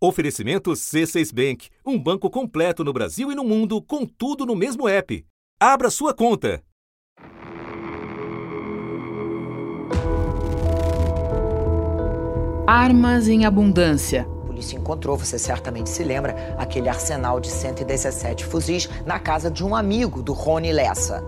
Oferecimento C6 Bank, um banco completo no Brasil e no mundo, com tudo no mesmo app. Abra sua conta. Armas em abundância. A polícia encontrou, você certamente se lembra, aquele arsenal de 117 fuzis na casa de um amigo do Rony Lessa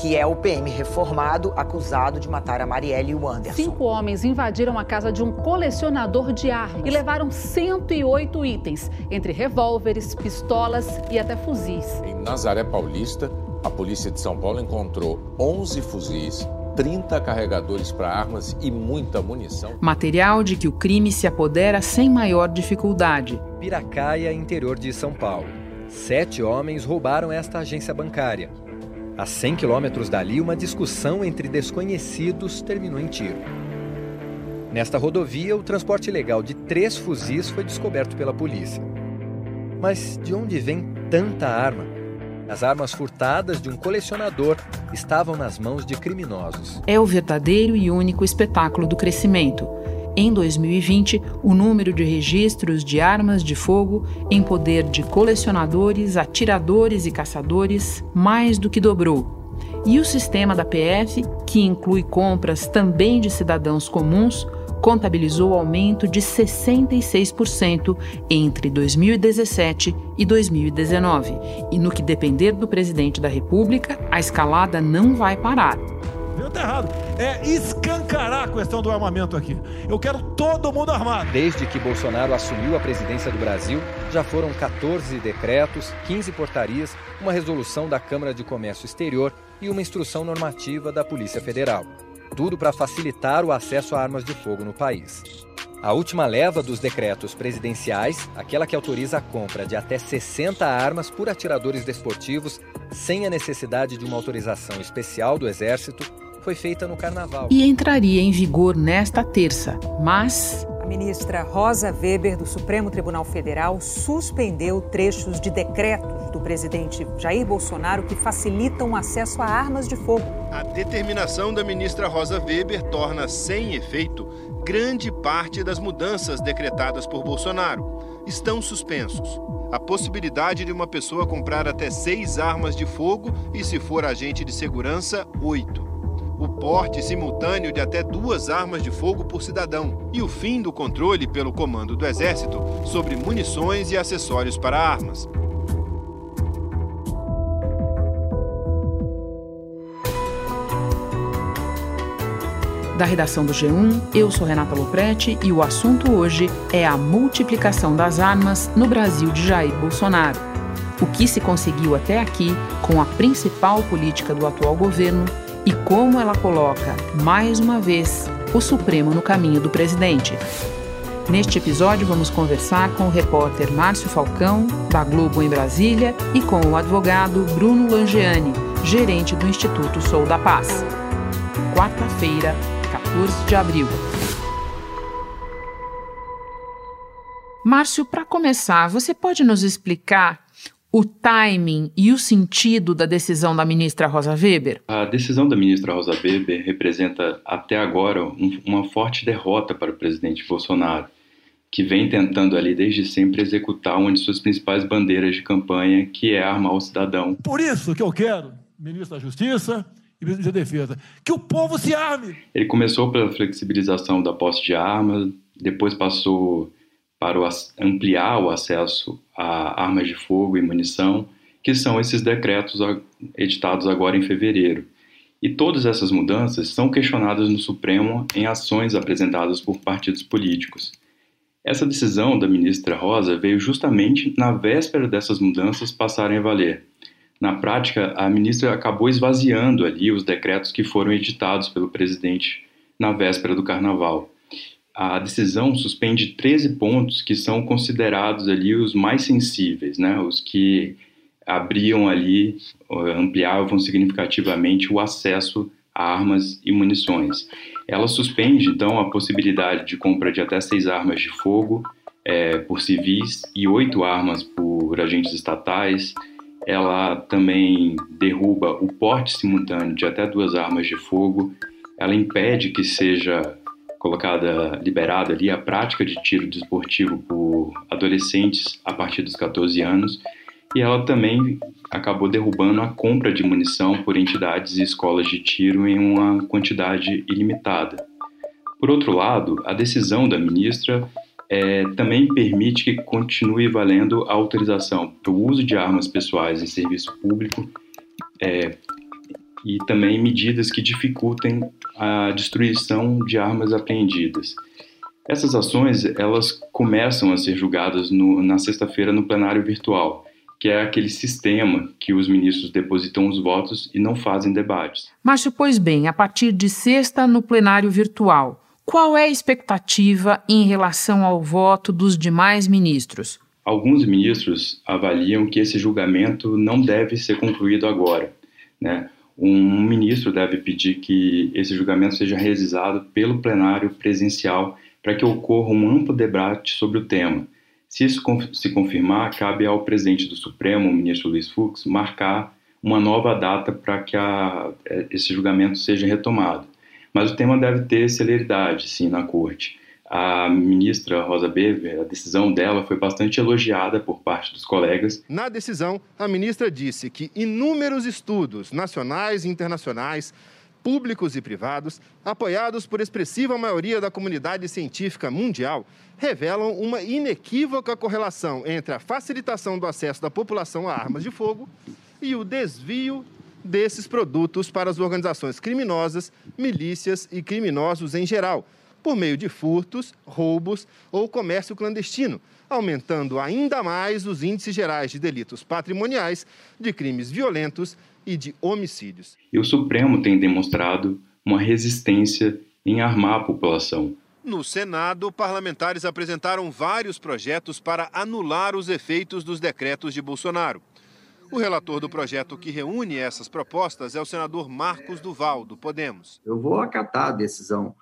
que é o PM reformado acusado de matar a Marielle e o Anderson. Cinco homens invadiram a casa de um colecionador de armas e levaram 108 itens, entre revólveres, pistolas e até fuzis. Em Nazaré Paulista, a polícia de São Paulo encontrou 11 fuzis, 30 carregadores para armas e muita munição. Material de que o crime se apodera sem maior dificuldade. Piracaia, interior de São Paulo. Sete homens roubaram esta agência bancária. A 100 quilômetros dali, uma discussão entre desconhecidos terminou em tiro. Nesta rodovia, o transporte ilegal de três fuzis foi descoberto pela polícia. Mas de onde vem tanta arma? As armas furtadas de um colecionador estavam nas mãos de criminosos. É o verdadeiro e único espetáculo do crescimento em 2020, o número de registros de armas de fogo em poder de colecionadores, atiradores e caçadores mais do que dobrou. E o sistema da PF, que inclui compras também de cidadãos comuns, contabilizou aumento de 66% entre 2017 e 2019. E no que depender do presidente da República, a escalada não vai parar tá errado. É escancarar a questão do armamento aqui. Eu quero todo mundo armado. Desde que Bolsonaro assumiu a presidência do Brasil, já foram 14 decretos, 15 portarias, uma resolução da Câmara de Comércio Exterior e uma instrução normativa da Polícia Federal. Tudo para facilitar o acesso a armas de fogo no país. A última leva dos decretos presidenciais, aquela que autoriza a compra de até 60 armas por atiradores desportivos, sem a necessidade de uma autorização especial do Exército, foi feita no Carnaval. E entraria em vigor nesta terça, mas a ministra Rosa Weber, do Supremo Tribunal Federal, suspendeu trechos de decretos do presidente Jair Bolsonaro que facilitam o acesso a armas de fogo. A determinação da ministra Rosa Weber torna sem efeito grande parte das mudanças decretadas por Bolsonaro. Estão suspensos. A possibilidade de uma pessoa comprar até seis armas de fogo e, se for agente de segurança, oito o porte simultâneo de até duas armas de fogo por cidadão e o fim do controle pelo comando do Exército sobre munições e acessórios para armas. Da redação do G1, eu sou Renata Loprete e o assunto hoje é a multiplicação das armas no Brasil de Jair Bolsonaro. O que se conseguiu até aqui com a principal política do atual governo e como ela coloca, mais uma vez, o Supremo no caminho do presidente. Neste episódio, vamos conversar com o repórter Márcio Falcão, da Globo em Brasília, e com o advogado Bruno Langeani, gerente do Instituto Sou da Paz. Quarta-feira, 14 de abril. Márcio, para começar, você pode nos explicar o timing e o sentido da decisão da ministra Rosa Weber? A decisão da ministra Rosa Weber representa até agora um, uma forte derrota para o presidente Bolsonaro, que vem tentando ali desde sempre executar uma de suas principais bandeiras de campanha, que é armar o cidadão. Por isso que eu quero, ministro da Justiça, e ministro da Defesa, que o povo se arme. Ele começou pela flexibilização da posse de armas, depois passou para ampliar o acesso a armas de fogo e munição, que são esses decretos editados agora em fevereiro. E todas essas mudanças são questionadas no Supremo em ações apresentadas por partidos políticos. Essa decisão da ministra Rosa veio justamente na véspera dessas mudanças passarem a valer. Na prática, a ministra acabou esvaziando ali os decretos que foram editados pelo presidente na véspera do carnaval a decisão suspende 13 pontos que são considerados ali os mais sensíveis, né? os que abriam ali, ampliavam significativamente o acesso a armas e munições. Ela suspende, então, a possibilidade de compra de até seis armas de fogo é, por civis e oito armas por agentes estatais. Ela também derruba o porte simultâneo de até duas armas de fogo. Ela impede que seja colocada, liberada ali a prática de tiro desportivo por adolescentes a partir dos 14 anos, e ela também acabou derrubando a compra de munição por entidades e escolas de tiro em uma quantidade ilimitada. Por outro lado, a decisão da ministra é, também permite que continue valendo a autorização para o uso de armas pessoais em serviço público é, e também medidas que dificultem a destruição de armas apreendidas. Essas ações elas começam a ser julgadas no, na sexta-feira no plenário virtual, que é aquele sistema que os ministros depositam os votos e não fazem debates. Márcio, pois bem, a partir de sexta no plenário virtual, qual é a expectativa em relação ao voto dos demais ministros? Alguns ministros avaliam que esse julgamento não deve ser concluído agora. Né? Um ministro deve pedir que esse julgamento seja realizado pelo plenário presencial para que ocorra um amplo debate sobre o tema. Se isso se confirmar, cabe ao presidente do Supremo, o ministro Luiz Fux, marcar uma nova data para que a, é, esse julgamento seja retomado. Mas o tema deve ter celeridade, sim, na corte. A ministra Rosa Weber, a decisão dela foi bastante elogiada por parte dos colegas. Na decisão, a ministra disse que inúmeros estudos nacionais e internacionais públicos e privados, apoiados por expressiva maioria da comunidade científica mundial, revelam uma inequívoca correlação entre a facilitação do acesso da população a armas de fogo e o desvio desses produtos para as organizações criminosas, milícias e criminosos em geral, por meio de furtos, roubos ou comércio clandestino, aumentando ainda mais os índices gerais de delitos patrimoniais, de crimes violentos e de homicídios. E o Supremo tem demonstrado uma resistência em armar a população. No Senado, parlamentares apresentaram vários projetos para anular os efeitos dos decretos de Bolsonaro. O relator do projeto que reúne essas propostas é o senador Marcos Duval, do Podemos. Eu vou acatar a decisão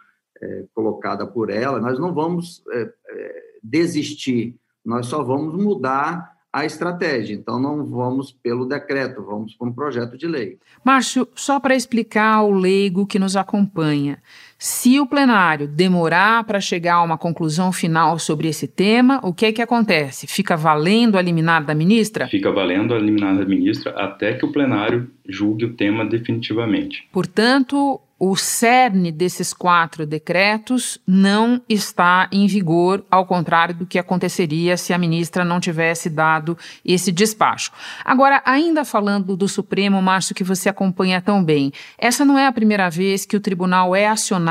é, colocada por ela, nós não vamos é, é, desistir, nós só vamos mudar a estratégia. Então, não vamos pelo decreto, vamos para um projeto de lei. Márcio, só para explicar ao leigo que nos acompanha, se o plenário demorar para chegar a uma conclusão final sobre esse tema, o que é que acontece? Fica valendo a liminar da ministra? Fica valendo a liminar da ministra até que o plenário julgue o tema definitivamente. Portanto, o cerne desses quatro decretos não está em vigor, ao contrário do que aconteceria se a ministra não tivesse dado esse despacho. Agora, ainda falando do Supremo, Márcio, que você acompanha tão bem, essa não é a primeira vez que o tribunal é acionado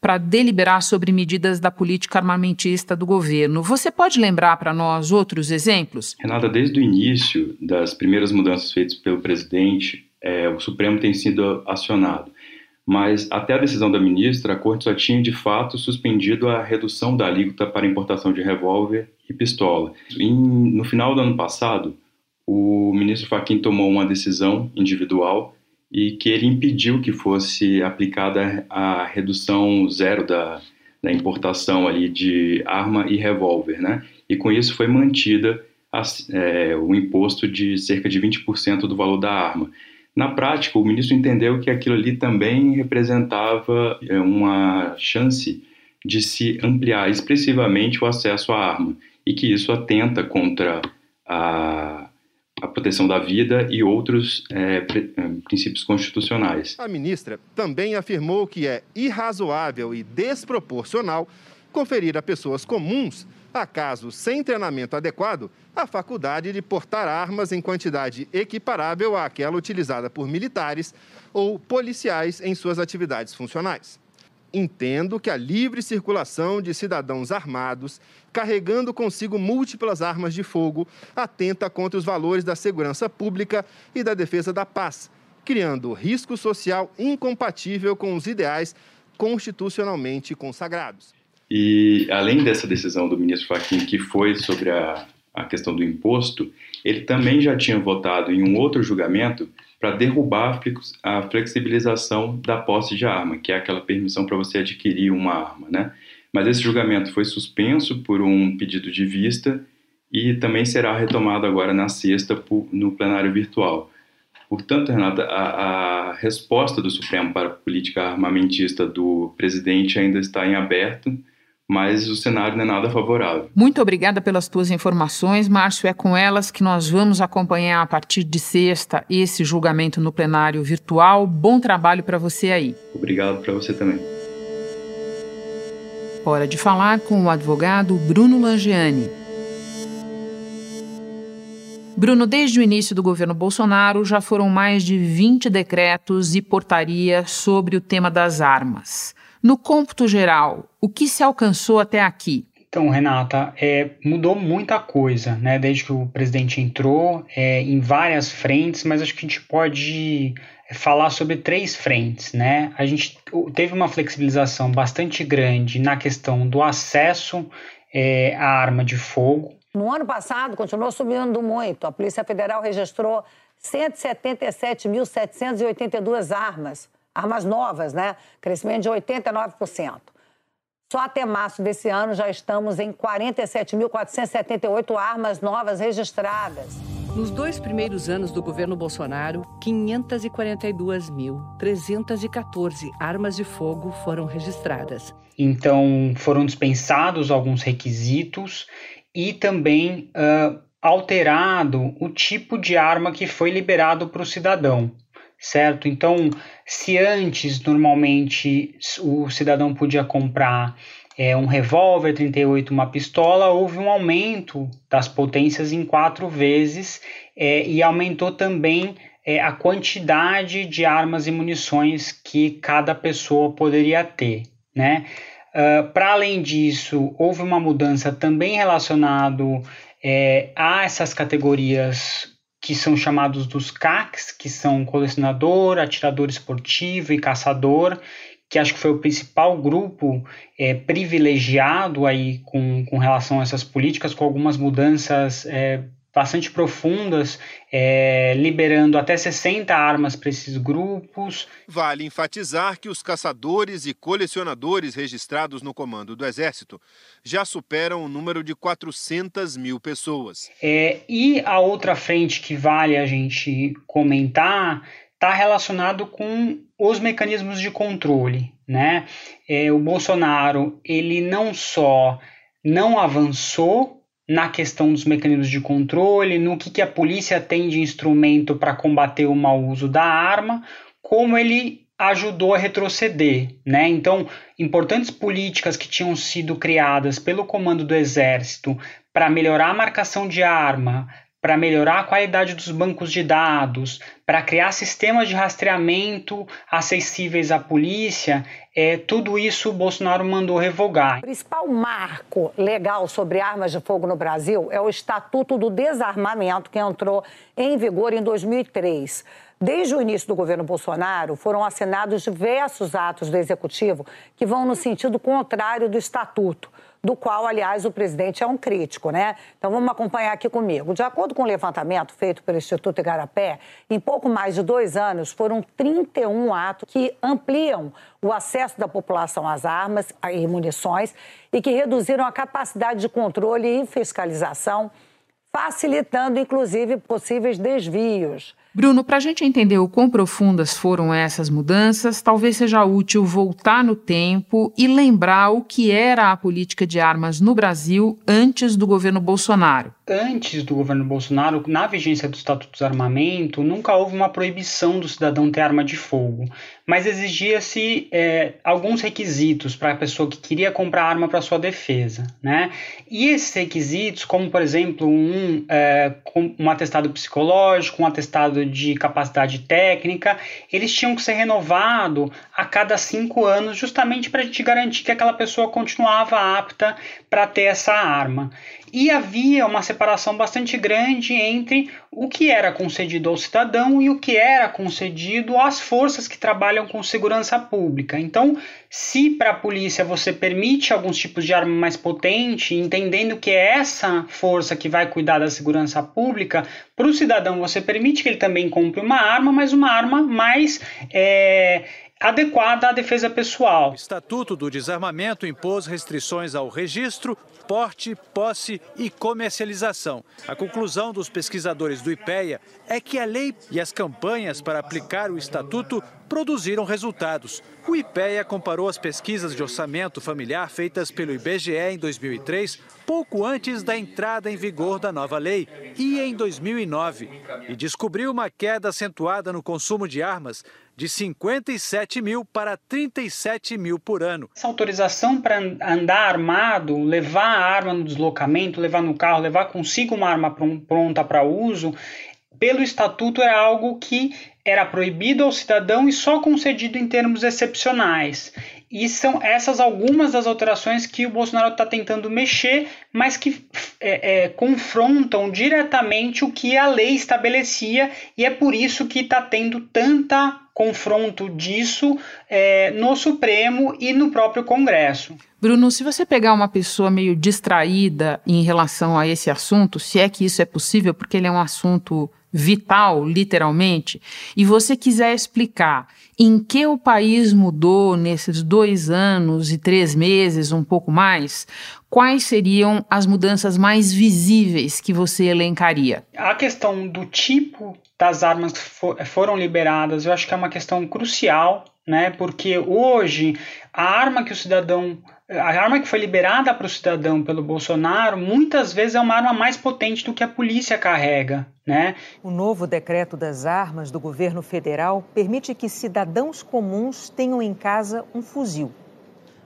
para deliberar sobre medidas da política armamentista do governo. Você pode lembrar para nós outros exemplos? Renata, desde o início das primeiras mudanças feitas pelo presidente, é, o Supremo tem sido acionado mas até a decisão da ministra, a corte só tinha de fato suspendido a redução da alíquota para importação de revólver e pistola. Em, no final do ano passado, o ministro Fachin tomou uma decisão individual e que ele impediu que fosse aplicada a redução zero da, da importação ali de arma e revólver, né? E com isso foi mantida é, o imposto de cerca de 20% do valor da arma. Na prática, o ministro entendeu que aquilo ali também representava é, uma chance de se ampliar expressivamente o acesso à arma e que isso atenta contra a, a proteção da vida e outros é, é princípios constitucionais. A ministra também afirmou que é irrazoável e desproporcional conferir a pessoas comuns acaso sem treinamento adequado, a faculdade de portar armas em quantidade equiparável àquela utilizada por militares ou policiais em suas atividades funcionais. Entendo que a livre circulação de cidadãos armados, carregando consigo múltiplas armas de fogo, atenta contra os valores da segurança pública e da defesa da paz, criando risco social incompatível com os ideais constitucionalmente consagrados. E além dessa decisão do ministro Fachin, que foi sobre a, a questão do imposto, ele também já tinha votado em um outro julgamento para derrubar a flexibilização da posse de arma, que é aquela permissão para você adquirir uma arma, né? Mas esse julgamento foi suspenso por um pedido de vista e também será retomado agora na sexta no plenário virtual. Portanto, Renata, a, a, resposta do Supremo para a política armamentista do presidente ainda está em aberto mas o cenário não é nada favorável. Muito obrigada pelas tuas informações, Márcio. É com elas que nós vamos acompanhar a partir de sexta esse julgamento no plenário virtual. Bom trabalho para você aí. Obrigado para você também. Hora de falar com o advogado Bruno Langiani. Bruno, desde o início do governo Bolsonaro já foram mais de 20 decretos e portarias sobre o tema das armas. No cômputo geral, o que se alcançou até aqui? Então, Renata, é, mudou muita coisa, né? Desde que o presidente entrou, é, em várias frentes, mas acho que a gente pode falar sobre três frentes, né? A gente teve uma flexibilização bastante grande na questão do acesso é, à arma de fogo. No ano passado, continuou subindo muito. A Polícia Federal registrou 177.782 armas armas novas, né? Crescimento de 89%. Só até março desse ano já estamos em 47.478 armas novas registradas. Nos dois primeiros anos do governo Bolsonaro, 542.314 armas de fogo foram registradas. Então, foram dispensados alguns requisitos e também uh, alterado o tipo de arma que foi liberado para o cidadão certo? Então, se antes normalmente o cidadão podia comprar é, um revólver 38, uma pistola, houve um aumento das potências em quatro vezes é, e aumentou também é, a quantidade de armas e munições que cada pessoa poderia ter, né? Uh, Para além disso, houve uma mudança também relacionado é, a essas categorias que são chamados dos CACs, que são colecionador, atirador esportivo e caçador, que acho que foi o principal grupo é, privilegiado aí com, com relação a essas políticas, com algumas mudanças é, bastante profundas, é, liberando até 60 armas para esses grupos. Vale enfatizar que os caçadores e colecionadores registrados no comando do Exército já superam o número de 400 mil pessoas. É, e a outra frente que vale a gente comentar está relacionado com os mecanismos de controle. Né? É, o Bolsonaro ele não só não avançou na questão dos mecanismos de controle, no que, que a polícia tem de instrumento para combater o mau uso da arma, como ele ajudou a retroceder, né? Então, importantes políticas que tinham sido criadas pelo comando do exército para melhorar a marcação de arma, para melhorar a qualidade dos bancos de dados, para criar sistemas de rastreamento acessíveis à polícia, é, tudo isso o Bolsonaro mandou revogar. O principal marco legal sobre armas de fogo no Brasil é o Estatuto do Desarmamento, que entrou em vigor em 2003. Desde o início do governo Bolsonaro, foram assinados diversos atos do Executivo que vão no sentido contrário do Estatuto do qual, aliás, o presidente é um crítico, né? Então vamos acompanhar aqui comigo. De acordo com o um levantamento feito pelo Instituto Igarapé, em pouco mais de dois anos foram 31 atos que ampliam o acesso da população às armas e munições e que reduziram a capacidade de controle e fiscalização, facilitando, inclusive, possíveis desvios. Bruno, para a gente entender o quão profundas foram essas mudanças, talvez seja útil voltar no tempo e lembrar o que era a política de armas no Brasil antes do governo Bolsonaro antes do governo Bolsonaro, na vigência do Estatuto do Desarmamento, nunca houve uma proibição do cidadão ter arma de fogo, mas exigia-se é, alguns requisitos para a pessoa que queria comprar arma para sua defesa, né? E esses requisitos, como por exemplo um, é, um atestado psicológico, um atestado de capacidade técnica, eles tinham que ser renovados a cada cinco anos, justamente para a gente garantir que aquela pessoa continuava apta para ter essa arma. E havia uma separação bastante grande entre o que era concedido ao cidadão e o que era concedido às forças que trabalham com segurança pública. Então, se para a polícia você permite alguns tipos de arma mais potente, entendendo que é essa força que vai cuidar da segurança pública, para o cidadão você permite que ele também compre uma arma, mas uma arma mais. É, adequada à defesa pessoal. O Estatuto do Desarmamento impôs restrições ao registro, porte, posse e comercialização. A conclusão dos pesquisadores do IPEA é que a lei e as campanhas para aplicar o estatuto produziram resultados. O IPEA comparou as pesquisas de orçamento familiar feitas pelo IBGE em 2003, pouco antes da entrada em vigor da nova lei, e em 2009, e descobriu uma queda acentuada no consumo de armas de 57 mil para 37 mil por ano. Essa autorização para andar armado, levar a arma no deslocamento, levar no carro, levar consigo uma arma pronta para uso, pelo estatuto era algo que era proibido ao cidadão e só concedido em termos excepcionais. E são essas algumas das alterações que o Bolsonaro está tentando mexer, mas que é, é, confrontam diretamente o que a lei estabelecia, e é por isso que está tendo tanta confronto disso é, no Supremo e no próprio Congresso. Bruno, se você pegar uma pessoa meio distraída em relação a esse assunto, se é que isso é possível, porque ele é um assunto vital, literalmente, e você quiser explicar em que o país mudou nesses dois anos e três meses, um pouco mais, quais seriam as mudanças mais visíveis que você elencaria? A questão do tipo das armas que for, foram liberadas, eu acho que é uma questão crucial, né? Porque hoje a arma que o cidadão a arma que foi liberada para o cidadão pelo Bolsonaro muitas vezes é uma arma mais potente do que a polícia carrega. Né? O novo decreto das armas do governo federal permite que cidadãos comuns tenham em casa um fuzil.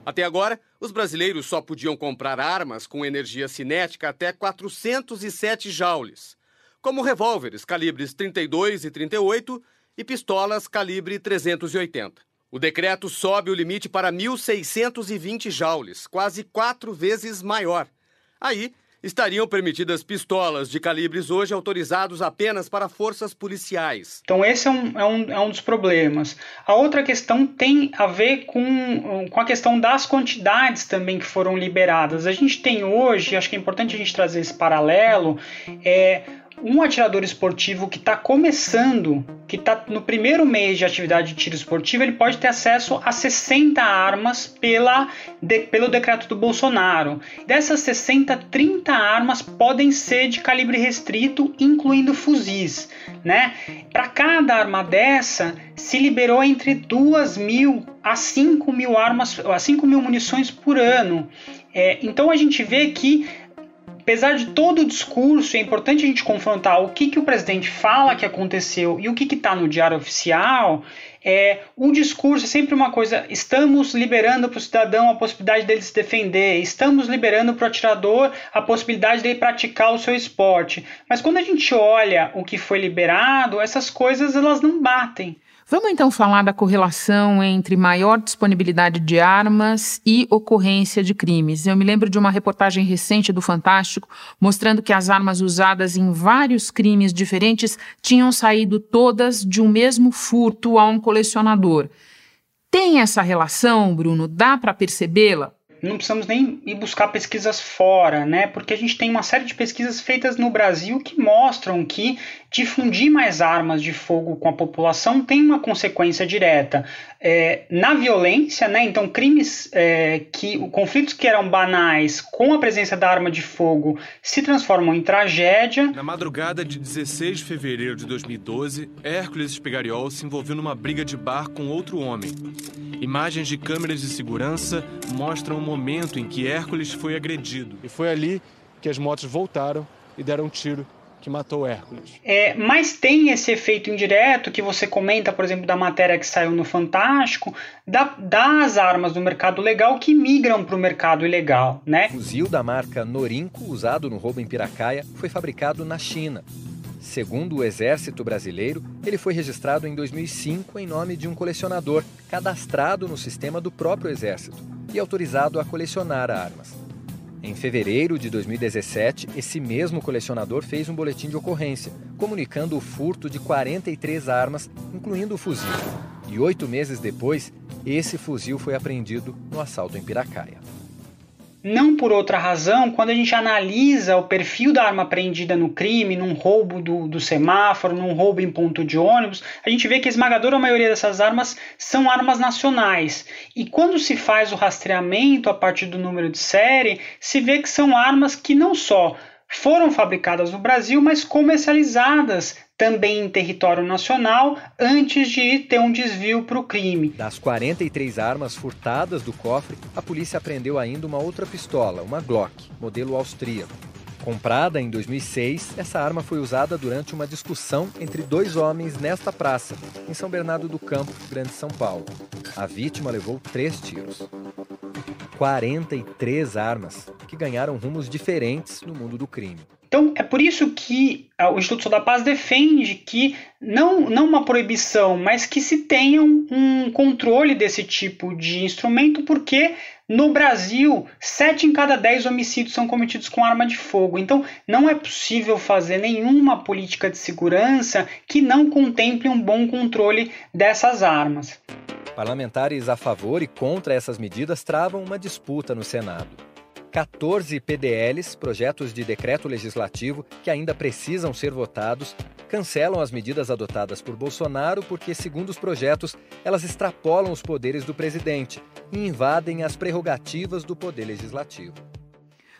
Até agora, os brasileiros só podiam comprar armas com energia cinética até 407 joules, como revólveres calibres 32 e 38 e pistolas calibre 380. O decreto sobe o limite para 1.620 joules, quase quatro vezes maior. Aí estariam permitidas pistolas de calibres hoje autorizados apenas para forças policiais. Então, esse é um, é um, é um dos problemas. A outra questão tem a ver com, com a questão das quantidades também que foram liberadas. A gente tem hoje, acho que é importante a gente trazer esse paralelo, é um atirador esportivo que está começando, que está no primeiro mês de atividade de tiro esportivo, ele pode ter acesso a 60 armas pela, de, pelo decreto do Bolsonaro. Dessas 60, 30 armas podem ser de calibre restrito, incluindo fuzis. Né? Para cada arma dessa, se liberou entre 2 mil a 5 mil armas, a 5 mil munições por ano. É, então a gente vê que apesar de todo o discurso, é importante a gente confrontar o que, que o presidente fala que aconteceu e o que está no diário oficial. É, o discurso é sempre uma coisa: estamos liberando para o cidadão a possibilidade dele se defender, estamos liberando para o atirador a possibilidade dele praticar o seu esporte. Mas quando a gente olha o que foi liberado, essas coisas elas não batem. Vamos então falar da correlação entre maior disponibilidade de armas e ocorrência de crimes. Eu me lembro de uma reportagem recente do Fantástico mostrando que as armas usadas em vários crimes diferentes tinham saído todas de um mesmo furto a um colecionador. Tem essa relação, Bruno? Dá para percebê-la? Não precisamos nem ir buscar pesquisas fora, né? Porque a gente tem uma série de pesquisas feitas no Brasil que mostram que difundir mais armas de fogo com a população tem uma consequência direta é, na violência, né? Então, crimes é, que conflitos que eram banais com a presença da arma de fogo se transformam em tragédia. Na madrugada de 16 de fevereiro de 2012, Hércules Espigariol se envolveu numa briga de bar com outro homem. Imagens de câmeras de segurança mostram momento em que Hércules foi agredido. E foi ali que as motos voltaram e deram um tiro que matou Hércules. É, mas tem esse efeito indireto que você comenta, por exemplo, da matéria que saiu no Fantástico, da, das armas do mercado legal que migram para o mercado ilegal, né? O fuzil da marca Norinco, usado no roubo em Piracaia, foi fabricado na China. Segundo o Exército Brasileiro, ele foi registrado em 2005 em nome de um colecionador cadastrado no sistema do próprio Exército e autorizado a colecionar armas. Em fevereiro de 2017, esse mesmo colecionador fez um boletim de ocorrência, comunicando o furto de 43 armas, incluindo o fuzil. E oito meses depois, esse fuzil foi apreendido no assalto em Piracaia. Não por outra razão, quando a gente analisa o perfil da arma apreendida no crime, num roubo do, do semáforo, num roubo em ponto de ônibus, a gente vê que a esmagadora maioria dessas armas são armas nacionais. E quando se faz o rastreamento a partir do número de série, se vê que são armas que não só foram fabricadas no Brasil, mas comercializadas também em território nacional antes de ter um desvio para o crime. Das 43 armas furtadas do cofre, a polícia apreendeu ainda uma outra pistola, uma Glock, modelo austríaco. Comprada em 2006, essa arma foi usada durante uma discussão entre dois homens nesta praça, em São Bernardo do Campo, Grande São Paulo. A vítima levou três tiros. 43 armas, que ganharam rumos diferentes no mundo do crime. Então, é por isso que ah, o Instituto da Paz defende que não, não uma proibição, mas que se tenha um controle desse tipo de instrumento, porque no Brasil, 7 em cada 10 homicídios são cometidos com arma de fogo. Então, não é possível fazer nenhuma política de segurança que não contemple um bom controle dessas armas. Parlamentares a favor e contra essas medidas travam uma disputa no Senado. 14 PDLs, projetos de decreto legislativo que ainda precisam ser votados, cancelam as medidas adotadas por Bolsonaro porque, segundo os projetos, elas extrapolam os poderes do presidente e invadem as prerrogativas do poder legislativo.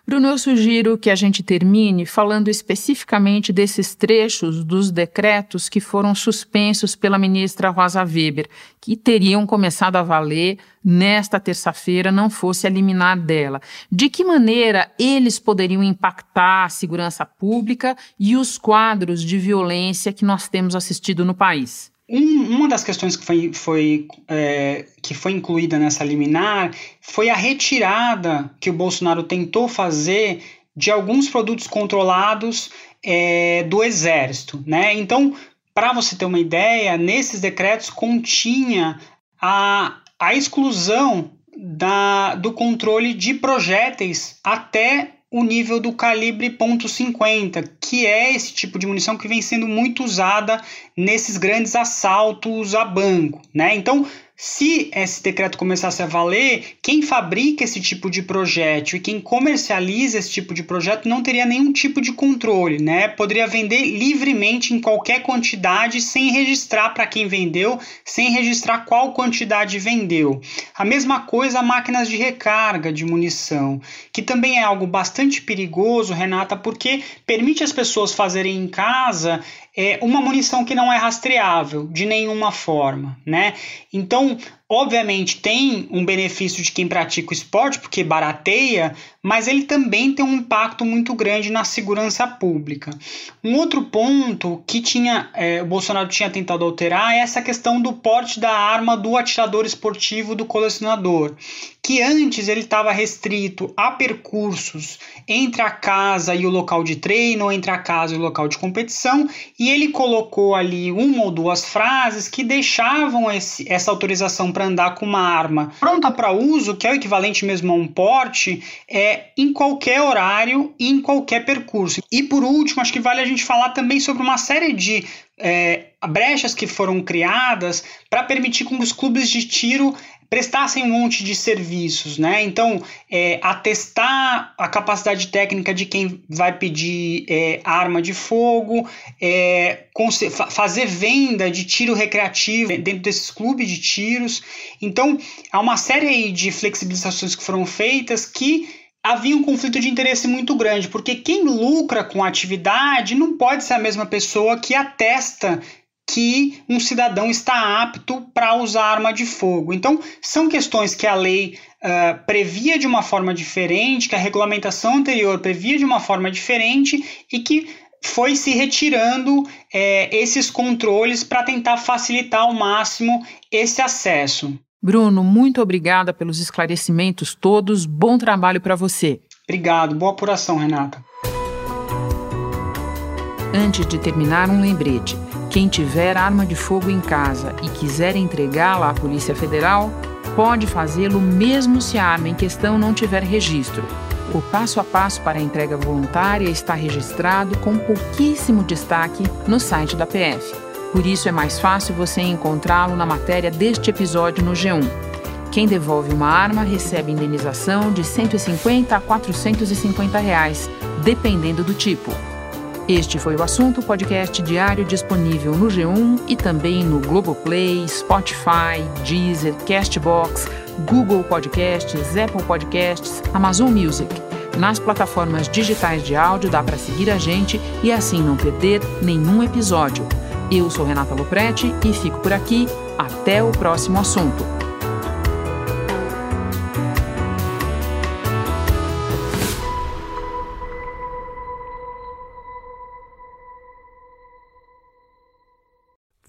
Bruno, eu sugiro que a gente termine falando especificamente desses trechos dos decretos que foram suspensos pela ministra Rosa Weber, que teriam começado a valer nesta terça-feira, não fosse a liminar dela. De que maneira eles poderiam impactar a segurança pública e os quadros de violência que nós temos assistido no país? Um, uma das questões que foi, foi, é, que foi incluída nessa liminar foi a retirada que o Bolsonaro tentou fazer de alguns produtos controlados é, do Exército. Né? Então, para você ter uma ideia, nesses decretos continha a, a exclusão da, do controle de projéteis até o nível do calibre .50, que é esse tipo de munição que vem sendo muito usada nesses grandes assaltos a banco, né? Então, se esse decreto começasse a valer, quem fabrica esse tipo de projétil e quem comercializa esse tipo de projeto não teria nenhum tipo de controle, né? Poderia vender livremente em qualquer quantidade sem registrar para quem vendeu, sem registrar qual quantidade vendeu. A mesma coisa máquinas de recarga de munição, que também é algo bastante perigoso, Renata, porque permite as pessoas fazerem em casa é, uma munição que não é rastreável de nenhuma forma, né? Então, obviamente tem um benefício de quem pratica o esporte, porque barateia, mas ele também tem um impacto muito grande na segurança pública. Um outro ponto que tinha é, o Bolsonaro tinha tentado alterar é essa questão do porte da arma do atirador esportivo do colecionador, que antes ele estava restrito a percursos entre a casa e o local de treino, entre a casa e o local de competição, e ele colocou ali uma ou duas frases que deixavam esse, essa autorização para andar com uma arma pronta para uso, que é o equivalente mesmo a um porte, é em qualquer horário e em qualquer percurso. E por último, acho que vale a gente falar também sobre uma série de é, brechas que foram criadas para permitir que os clubes de tiro prestassem um monte de serviços, né? Então, é, atestar a capacidade técnica de quem vai pedir é, arma de fogo, é, fazer venda de tiro recreativo dentro desses clubes de tiros. Então, há uma série de flexibilizações que foram feitas que havia um conflito de interesse muito grande, porque quem lucra com a atividade não pode ser a mesma pessoa que atesta que um cidadão está apto para usar arma de fogo. Então, são questões que a lei uh, previa de uma forma diferente, que a regulamentação anterior previa de uma forma diferente e que foi se retirando é, esses controles para tentar facilitar ao máximo esse acesso. Bruno, muito obrigada pelos esclarecimentos todos. Bom trabalho para você. Obrigado. Boa apuração, Renata. Antes de terminar, um lembrete. Quem tiver arma de fogo em casa e quiser entregá-la à Polícia Federal, pode fazê-lo mesmo se a arma em questão não tiver registro. O passo a passo para a entrega voluntária está registrado com pouquíssimo destaque no site da PF. Por isso é mais fácil você encontrá-lo na matéria deste episódio no G1. Quem devolve uma arma recebe indenização de 150 a 450 reais, dependendo do tipo. Este foi o assunto podcast diário disponível no G1 e também no Globoplay, Spotify, Deezer, Castbox, Google Podcasts, Apple Podcasts, Amazon Music. Nas plataformas digitais de áudio dá para seguir a gente e assim não perder nenhum episódio. Eu sou Renata Loprete e fico por aqui. Até o próximo assunto.